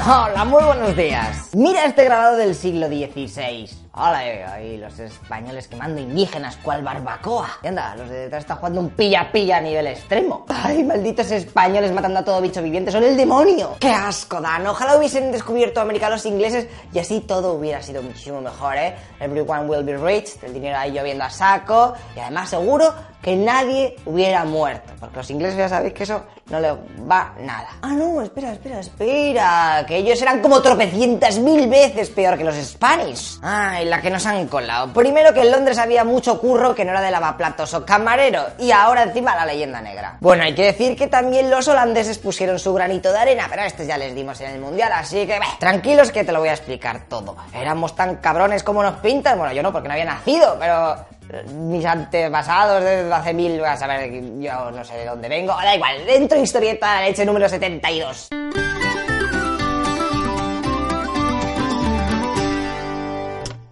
Hola, muy buenos días. Mira este grabado del siglo XVI. Hola, ahí los españoles quemando indígenas cual barbacoa. Y anda, los de detrás están jugando un pilla-pilla a nivel extremo. Ay, malditos españoles matando a todo bicho viviente, son el demonio. Qué asco dan. Ojalá hubiesen descubierto América los ingleses y así todo hubiera sido muchísimo mejor, ¿eh? Everyone will be rich, el dinero ahí lloviendo a saco y además seguro que nadie hubiera muerto. Porque los ingleses ya sabéis que eso no les va nada. Ah, no, espera, espera, espera. Que ellos eran como tropecientas mil veces peor que los Spanish. Ay, la que nos han colado. Primero que en Londres había mucho curro que no era de lavaplatos o camarero. Y ahora encima la leyenda negra. Bueno, hay que decir que también los holandeses pusieron su granito de arena, pero a estos ya les dimos en el mundial, así que bah, tranquilos que te lo voy a explicar todo. Éramos tan cabrones como nos pintan. Bueno, yo no, porque no había nacido, pero mis antepasados desde hace mil, a saber, yo no sé de dónde vengo, da igual, dentro historieta leche número 72.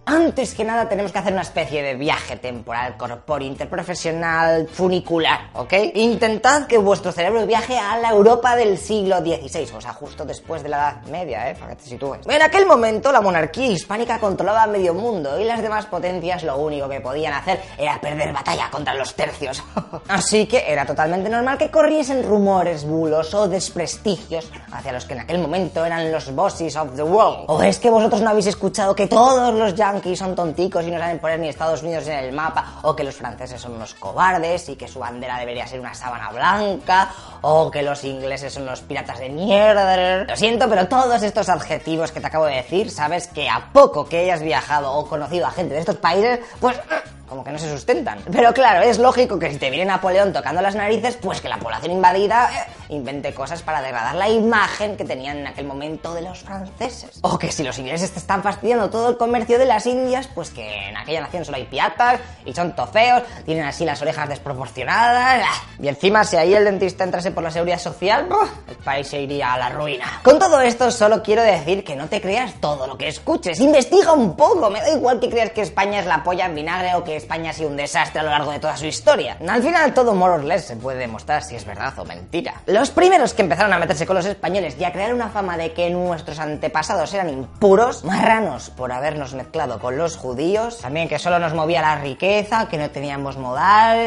Antes que nada tenemos que hacer una especie de viaje temporal, corpóreo, interprofesional, funicular, ¿ok? Intentad que vuestro cerebro viaje a la Europa del siglo XVI, o sea, justo después de la Edad Media, ¿eh? Para que te sitúes. En aquel momento la monarquía hispánica controlaba medio mundo y las demás potencias lo único que podían hacer era perder batalla contra los tercios. Así que era totalmente normal que corriesen rumores, bulos o desprestigios hacia los que en aquel momento eran los bosses of the world. ¿O es que vosotros no habéis escuchado que todos los yankees son tonticos y no saben poner ni Estados Unidos en el mapa, o que los franceses son unos cobardes y que su bandera debería ser una sábana blanca, o que los ingleses son los piratas de mierda. Lo siento, pero todos estos adjetivos que te acabo de decir, sabes que a poco que hayas viajado o conocido a gente de estos países, pues como que no se sustentan. Pero claro, es lógico que si te viene Napoleón tocando las narices, pues que la población invadida eh, invente cosas para degradar la imagen que tenían en aquel momento de los franceses. O que si los ingleses te están fastidiando todo el comercio de las Indias, pues que en aquella nación solo hay piratas y son tofeos, tienen así las orejas desproporcionadas. Ah, y encima, si ahí el dentista entrase por la seguridad social, el país se iría a la ruina. Con todo esto, solo quiero decir que no te creas todo lo que escuches. Investiga un poco. Me da igual que creas que España es la polla en vinagre o que España ha sido un desastre a lo largo de toda su historia. Al final todo more or less se puede demostrar si es verdad o mentira. Los primeros que empezaron a meterse con los españoles y a crear una fama de que nuestros antepasados eran impuros, marranos por habernos mezclado con los judíos, también que solo nos movía la riqueza, que no teníamos modal,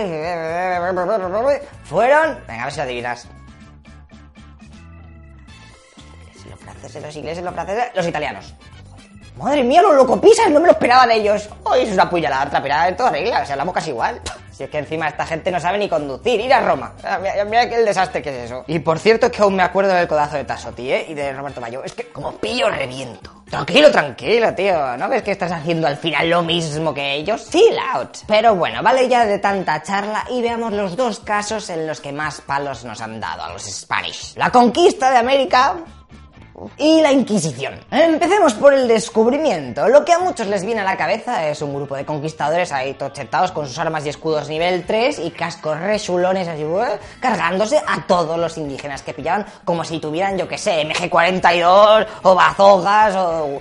fueron... Venga, a ver si lo adivinas. Los franceses, los ingleses, los franceses, los italianos. Madre mía, los locopisas, no me lo esperaba de ellos. Hoy es una puñalada, otra pirada en toda regla, o sea, hablamos casi igual. Si es que encima esta gente no sabe ni conducir, ir a Roma. Mira, mira el desastre que es eso. Y por cierto, que aún me acuerdo del codazo de Tasotti, ¿eh? Y de Roberto Mayo. Es que como pillo reviento. Tranquilo, tranquilo, tío. ¿No ves que estás haciendo al final lo mismo que ellos? Chill out. Pero bueno, vale ya de tanta charla y veamos los dos casos en los que más palos nos han dado a los Spanish. La conquista de América y la Inquisición. Empecemos por el descubrimiento. Lo que a muchos les viene a la cabeza es un grupo de conquistadores ahí tochetados con sus armas y escudos nivel 3 y cascos rechulones así, ¿eh? cargándose a todos los indígenas que pillaban como si tuvieran, yo que sé, MG42 o bazogas o...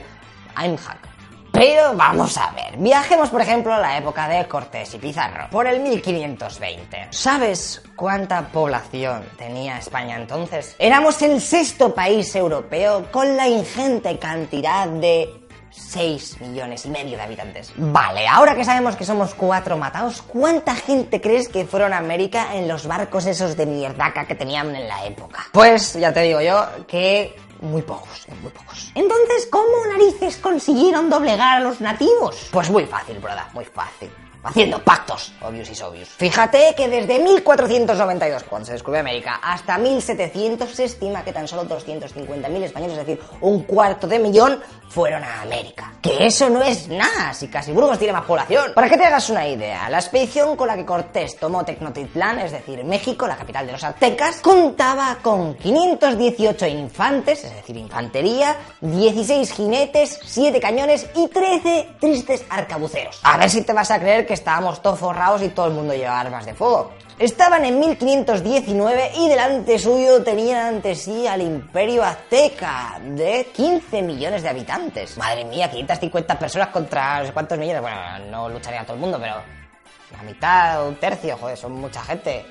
Aimhack. Pero vamos a ver, viajemos por ejemplo a la época de Cortés y Pizarro, por el 1520. ¿Sabes cuánta población tenía España entonces? Éramos el sexto país europeo con la ingente cantidad de 6 millones y medio de habitantes. Vale, ahora que sabemos que somos cuatro matados, ¿cuánta gente crees que fueron a América en los barcos esos de mierdaca que tenían en la época? Pues ya te digo yo que muy pocos, eh, muy pocos. Entonces, ¿cómo narices consiguieron doblegar a los nativos? Pues muy fácil, broda, muy fácil. Haciendo pactos, obvious y obvious. Fíjate que desde 1492, cuando se descubrió América, hasta 1700 se estima que tan solo 250.000 españoles, es decir, un cuarto de millón, fueron a América. Que eso no es nada, si casi Burgos tiene más población. Para que te hagas una idea, la expedición con la que Cortés tomó Tecnotitlán, es decir, México, la capital de los aztecas, contaba con 518 infantes, es decir, infantería, 16 jinetes, 7 cañones y 13 tristes arcabuceros. A ver si te vas a creer que estábamos todos forrados y todo el mundo llevaba armas de fuego. Estaban en 1519 y delante suyo tenían ante sí al imperio azteca de 15 millones de habitantes. Madre mía, 550 personas contra no sé cuántos millones. Bueno, no lucharía todo el mundo, pero la mitad, un tercio, joder, son mucha gente.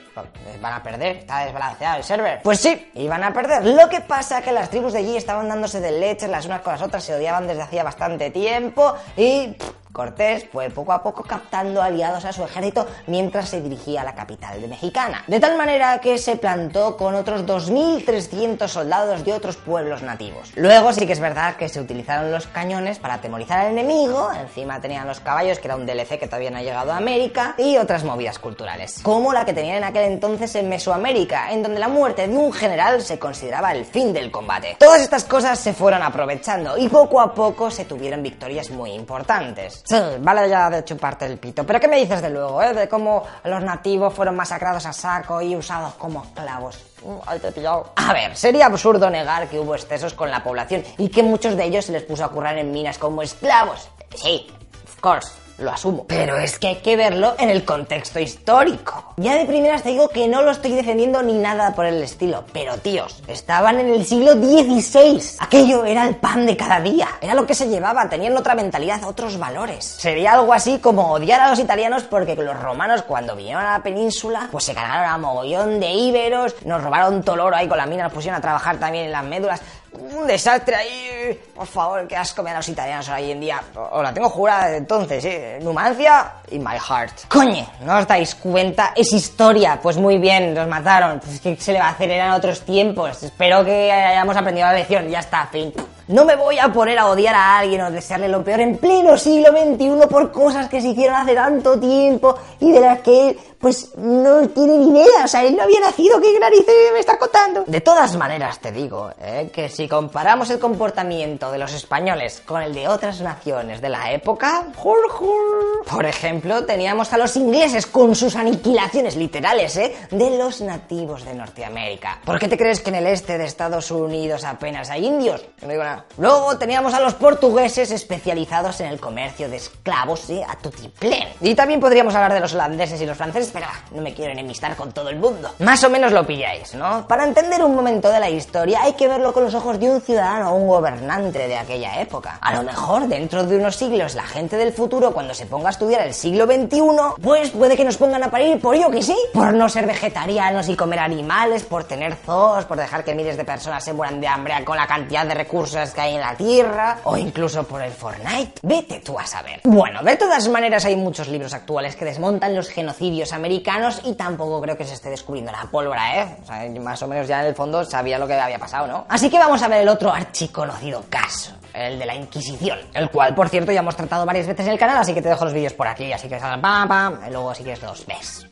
Van a perder, está desbalanceado el server. Pues sí, iban a perder. Lo que pasa es que las tribus de allí estaban dándose de leches las unas con las otras, se odiaban desde hacía bastante tiempo y Cortés fue poco a poco captando aliados a su ejército mientras se dirigía a la capital de Mexicana. De tal manera que se plantó con otros 2.300 soldados de otros pueblos nativos. Luego sí que es verdad que se utilizaron los cañones para atemorizar al enemigo, encima tenían los caballos, que era un DLC que todavía no ha llegado a América, y otras movidas culturales, como la que tenían en aquel entonces en Mesoamérica, en donde la muerte de un general se consideraba el fin del combate. Todas estas cosas se fueron aprovechando y poco a poco se tuvieron victorias muy importantes. Sí, vale ya de chuparte el pito. Pero ¿qué me dices de luego, eh? De cómo los nativos fueron masacrados a saco y usados como esclavos. Uh, ahí te pillado. A ver, sería absurdo negar que hubo excesos con la población y que muchos de ellos se les puso a currar en minas como esclavos. Sí, of course lo asumo. Pero es que hay que verlo en el contexto histórico. Ya de primeras te digo que no lo estoy defendiendo ni nada por el estilo, pero tíos, estaban en el siglo XVI. Aquello era el pan de cada día, era lo que se llevaba, tenían otra mentalidad, otros valores. Sería algo así como odiar a los italianos porque los romanos cuando vinieron a la península, pues se cargaron a mogollón de íberos, nos robaron todo el oro ahí con la mina, nos pusieron a trabajar también en las médulas un desastre ahí. Por favor, qué asco me dan los italianos hoy en día. Os la tengo jurada entonces, ¿eh? Numancia y my heart. Coño, ¿no os dais cuenta? Es historia. Pues muy bien, los mataron. Pues ¿qué se le va a hacer? Eran otros tiempos. Espero que hayamos aprendido la lección. Ya está, fin. No me voy a poner a odiar a alguien o desearle lo peor en pleno siglo XXI por cosas que se hicieron hace tanto tiempo y de las que él, pues, no tiene ni idea. O sea, él no había nacido, ¿qué narices me está contando? De todas maneras, te digo, ¿eh? que si comparamos el comportamiento de los españoles con el de otras naciones de la época, por ejemplo, teníamos a los ingleses con sus aniquilaciones literales, ¿eh? De los nativos de Norteamérica. ¿Por qué te crees que en el este de Estados Unidos apenas hay indios? No digo nada. Luego teníamos a los portugueses especializados en el comercio de esclavos ¿eh? a tutiplén. Y también podríamos hablar de los holandeses y los franceses, pero ah, no me quiero enemistar con todo el mundo. Más o menos lo pilláis, ¿no? Para entender un momento de la historia hay que verlo con los ojos de un ciudadano o un gobernante de aquella época. A lo mejor dentro de unos siglos la gente del futuro cuando se ponga a estudiar el siglo XXI, pues puede que nos pongan a parir por yo que sí, por no ser vegetarianos y comer animales, por tener zoos, por dejar que miles de personas se mueran de hambre con la cantidad de recursos que hay en la Tierra, o incluso por el Fortnite. Vete tú a saber. Bueno, de todas maneras hay muchos libros actuales que desmontan los genocidios americanos y tampoco creo que se esté descubriendo la pólvora, ¿eh? O sea, más o menos ya en el fondo sabía lo que había pasado, ¿no? Así que vamos a ver el otro archiconocido caso el de la Inquisición, el cual, por cierto, ya hemos tratado varias veces en el canal, así que te dejo los vídeos por aquí, así que pam, pam, y luego si quieres los ves.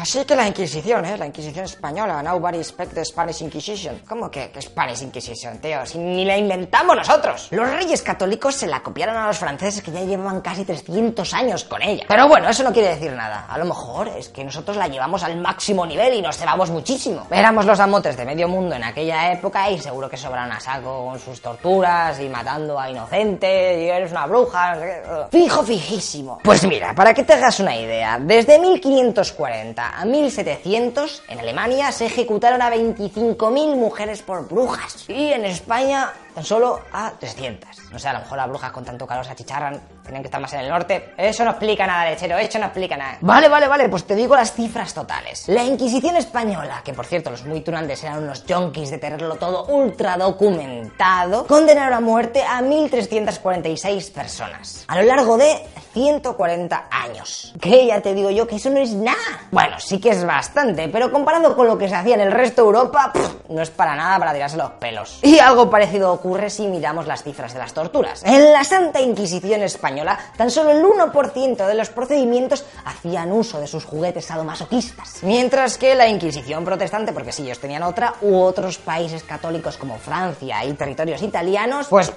Así que la Inquisición, ¿eh? La Inquisición española. Nobody expect the Spanish Inquisition. ¿Cómo que, que Spanish Inquisition, tío? Si ni la inventamos nosotros. Los reyes católicos se la copiaron a los franceses que ya llevaban casi 300 años con ella. Pero bueno, eso no quiere decir nada. A lo mejor es que nosotros la llevamos al máximo nivel y nos cebamos muchísimo. Éramos los amotes de medio mundo en aquella época y seguro que sobran a saco con sus torturas y matando a inocentes y eres una bruja, no sé qué. Fijo, fijísimo. Pues mira, para que te hagas una idea, desde 1540 a 1700, en Alemania se ejecutaron a 25.000 mujeres por brujas. Y en España tan solo a 300. No sé, a lo mejor las brujas con tanto calor se achicharran, tienen que estar más en el norte. Eso no explica nada, lechero, eso no explica nada. Vale, vale, vale, pues te digo las cifras totales. La Inquisición española, que por cierto los muy tunantes eran unos junkies de tenerlo todo ultra documentado, condenaron a muerte a 1.346 personas. A lo largo de 140 años. Que ya te digo yo que eso no es nada. Bueno, sí que es bastante, pero comparado con lo que se hacía en el resto de Europa, no es para nada para tirarse los pelos. Y algo parecido ocurre si miramos las cifras de las torturas. En la Santa Inquisición española, tan solo el 1% de los procedimientos hacían uso de sus juguetes sadomasoquistas. Mientras que la Inquisición protestante, porque si ellos tenían otra, u otros países católicos como Francia y territorios italianos, pues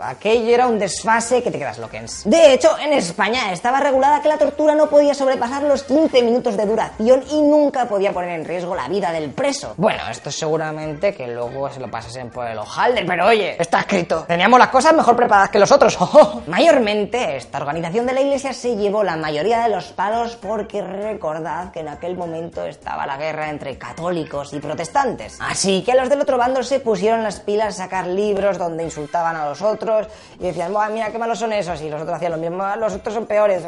aquello era un desfase que te quedas loquens. De hecho, en España estaba regulada que la tortura no podía sobrepasar los 15 minutos de duración y nunca podía poner en riesgo la vida del preso. Bueno, esto seguramente que luego se lo pasasen por el ojalde, pero oye, está escrito. Teníamos las cosas mejor preparadas que los otros. Mayormente, esta organización de la iglesia se llevó la mayoría de los palos porque recordad que en aquel momento estaba la guerra entre católicos y protestantes. Así que a los del otro bando se pusieron las pilas a sacar libros donde insultaban a los otros y decían, mira qué malos son esos, y los otros hacían lo mismo, ah, los otros son peores.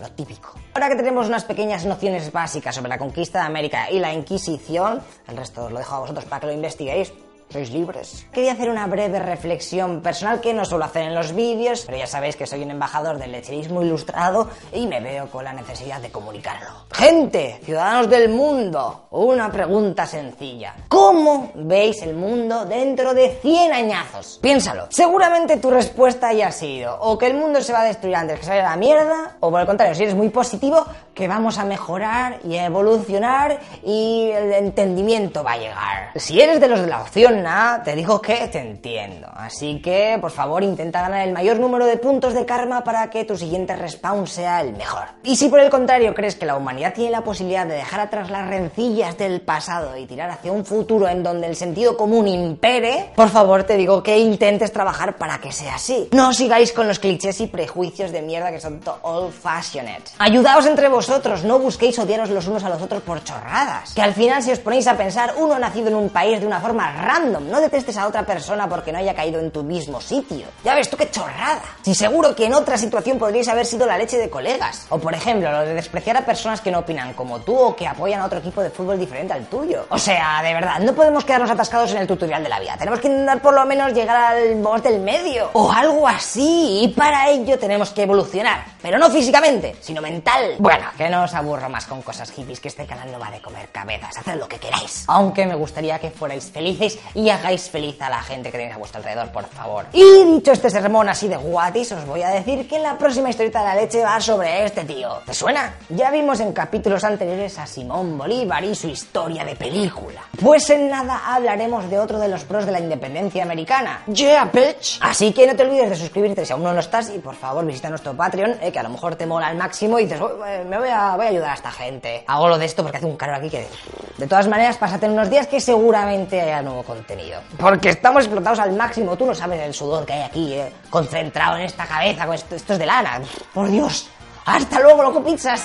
Lo típico. Ahora que tenemos unas pequeñas nociones básicas sobre la conquista de América y la Inquisición, el resto os lo dejo a vosotros para que lo investiguéis, sois libres. Quería hacer una breve reflexión personal que no suelo hacer en los vídeos, pero ya sabéis que soy un embajador del lecherismo ilustrado y me veo con la necesidad de comunicarlo. Gente, ciudadanos del mundo, una pregunta sencilla. ¿Cómo veis el mundo dentro de 100 añazos? Piénsalo. Seguramente tu respuesta haya sido o que el mundo se va a destruir antes que se vaya a la mierda, o por el contrario, si eres muy positivo, que vamos a mejorar y evolucionar y el entendimiento va a llegar. Si eres de los de la opción te digo que te entiendo. Así que, por favor, intenta ganar el mayor número de puntos de karma para que tu siguiente respawn sea el mejor. Y si por el contrario crees que la humanidad tiene la posibilidad de dejar atrás las rencillas del pasado y tirar hacia un futuro en donde el sentido común impere, por favor te digo que intentes trabajar para que sea así. No sigáis con los clichés y prejuicios de mierda que son old fashioned. Ayudaos entre vosotros, no busquéis odiaros los unos a los otros por chorradas. Que al final si os ponéis a pensar, uno ha nacido en un país de una forma random no detestes a otra persona porque no haya caído en tu mismo sitio. Ya ves tú qué chorrada. Si seguro que en otra situación podríais haber sido la leche de colegas. O por ejemplo, lo de despreciar a personas que no opinan como tú o que apoyan a otro equipo de fútbol diferente al tuyo. O sea, de verdad, no podemos quedarnos atascados en el tutorial de la vida. Tenemos que intentar por lo menos llegar al boss del medio. O algo así. Y para ello tenemos que evolucionar. Pero no físicamente, sino mental. Bueno, que no os aburro más con cosas hippies, que este canal no va de comer cabezas. Haced lo que queráis. Aunque me gustaría que fuerais felices y hagáis feliz a la gente que tenéis a vuestro alrededor, por favor. Y dicho este sermón así de guatis, os voy a decir que la próxima historieta de la leche va sobre este tío. ¿Te suena? Ya vimos en capítulos anteriores a Simón Bolívar y su historia de película. Pues en nada hablaremos de otro de los pros de la independencia americana. Yeah, bitch. Así que no te olvides de suscribirte si aún no lo estás y por favor visita nuestro Patreon, eh, que a lo mejor te mola al máximo y dices, eh, me voy a, voy a ayudar a esta gente. Hago lo de esto porque hace un calor aquí que... De todas maneras, pásate unos días que seguramente haya nuevo contenido. Porque estamos explotados al máximo. Tú no sabes el sudor que hay aquí, eh, concentrado en esta cabeza. Con esto, esto es de lana. Por Dios. Hasta luego, loco pizzas.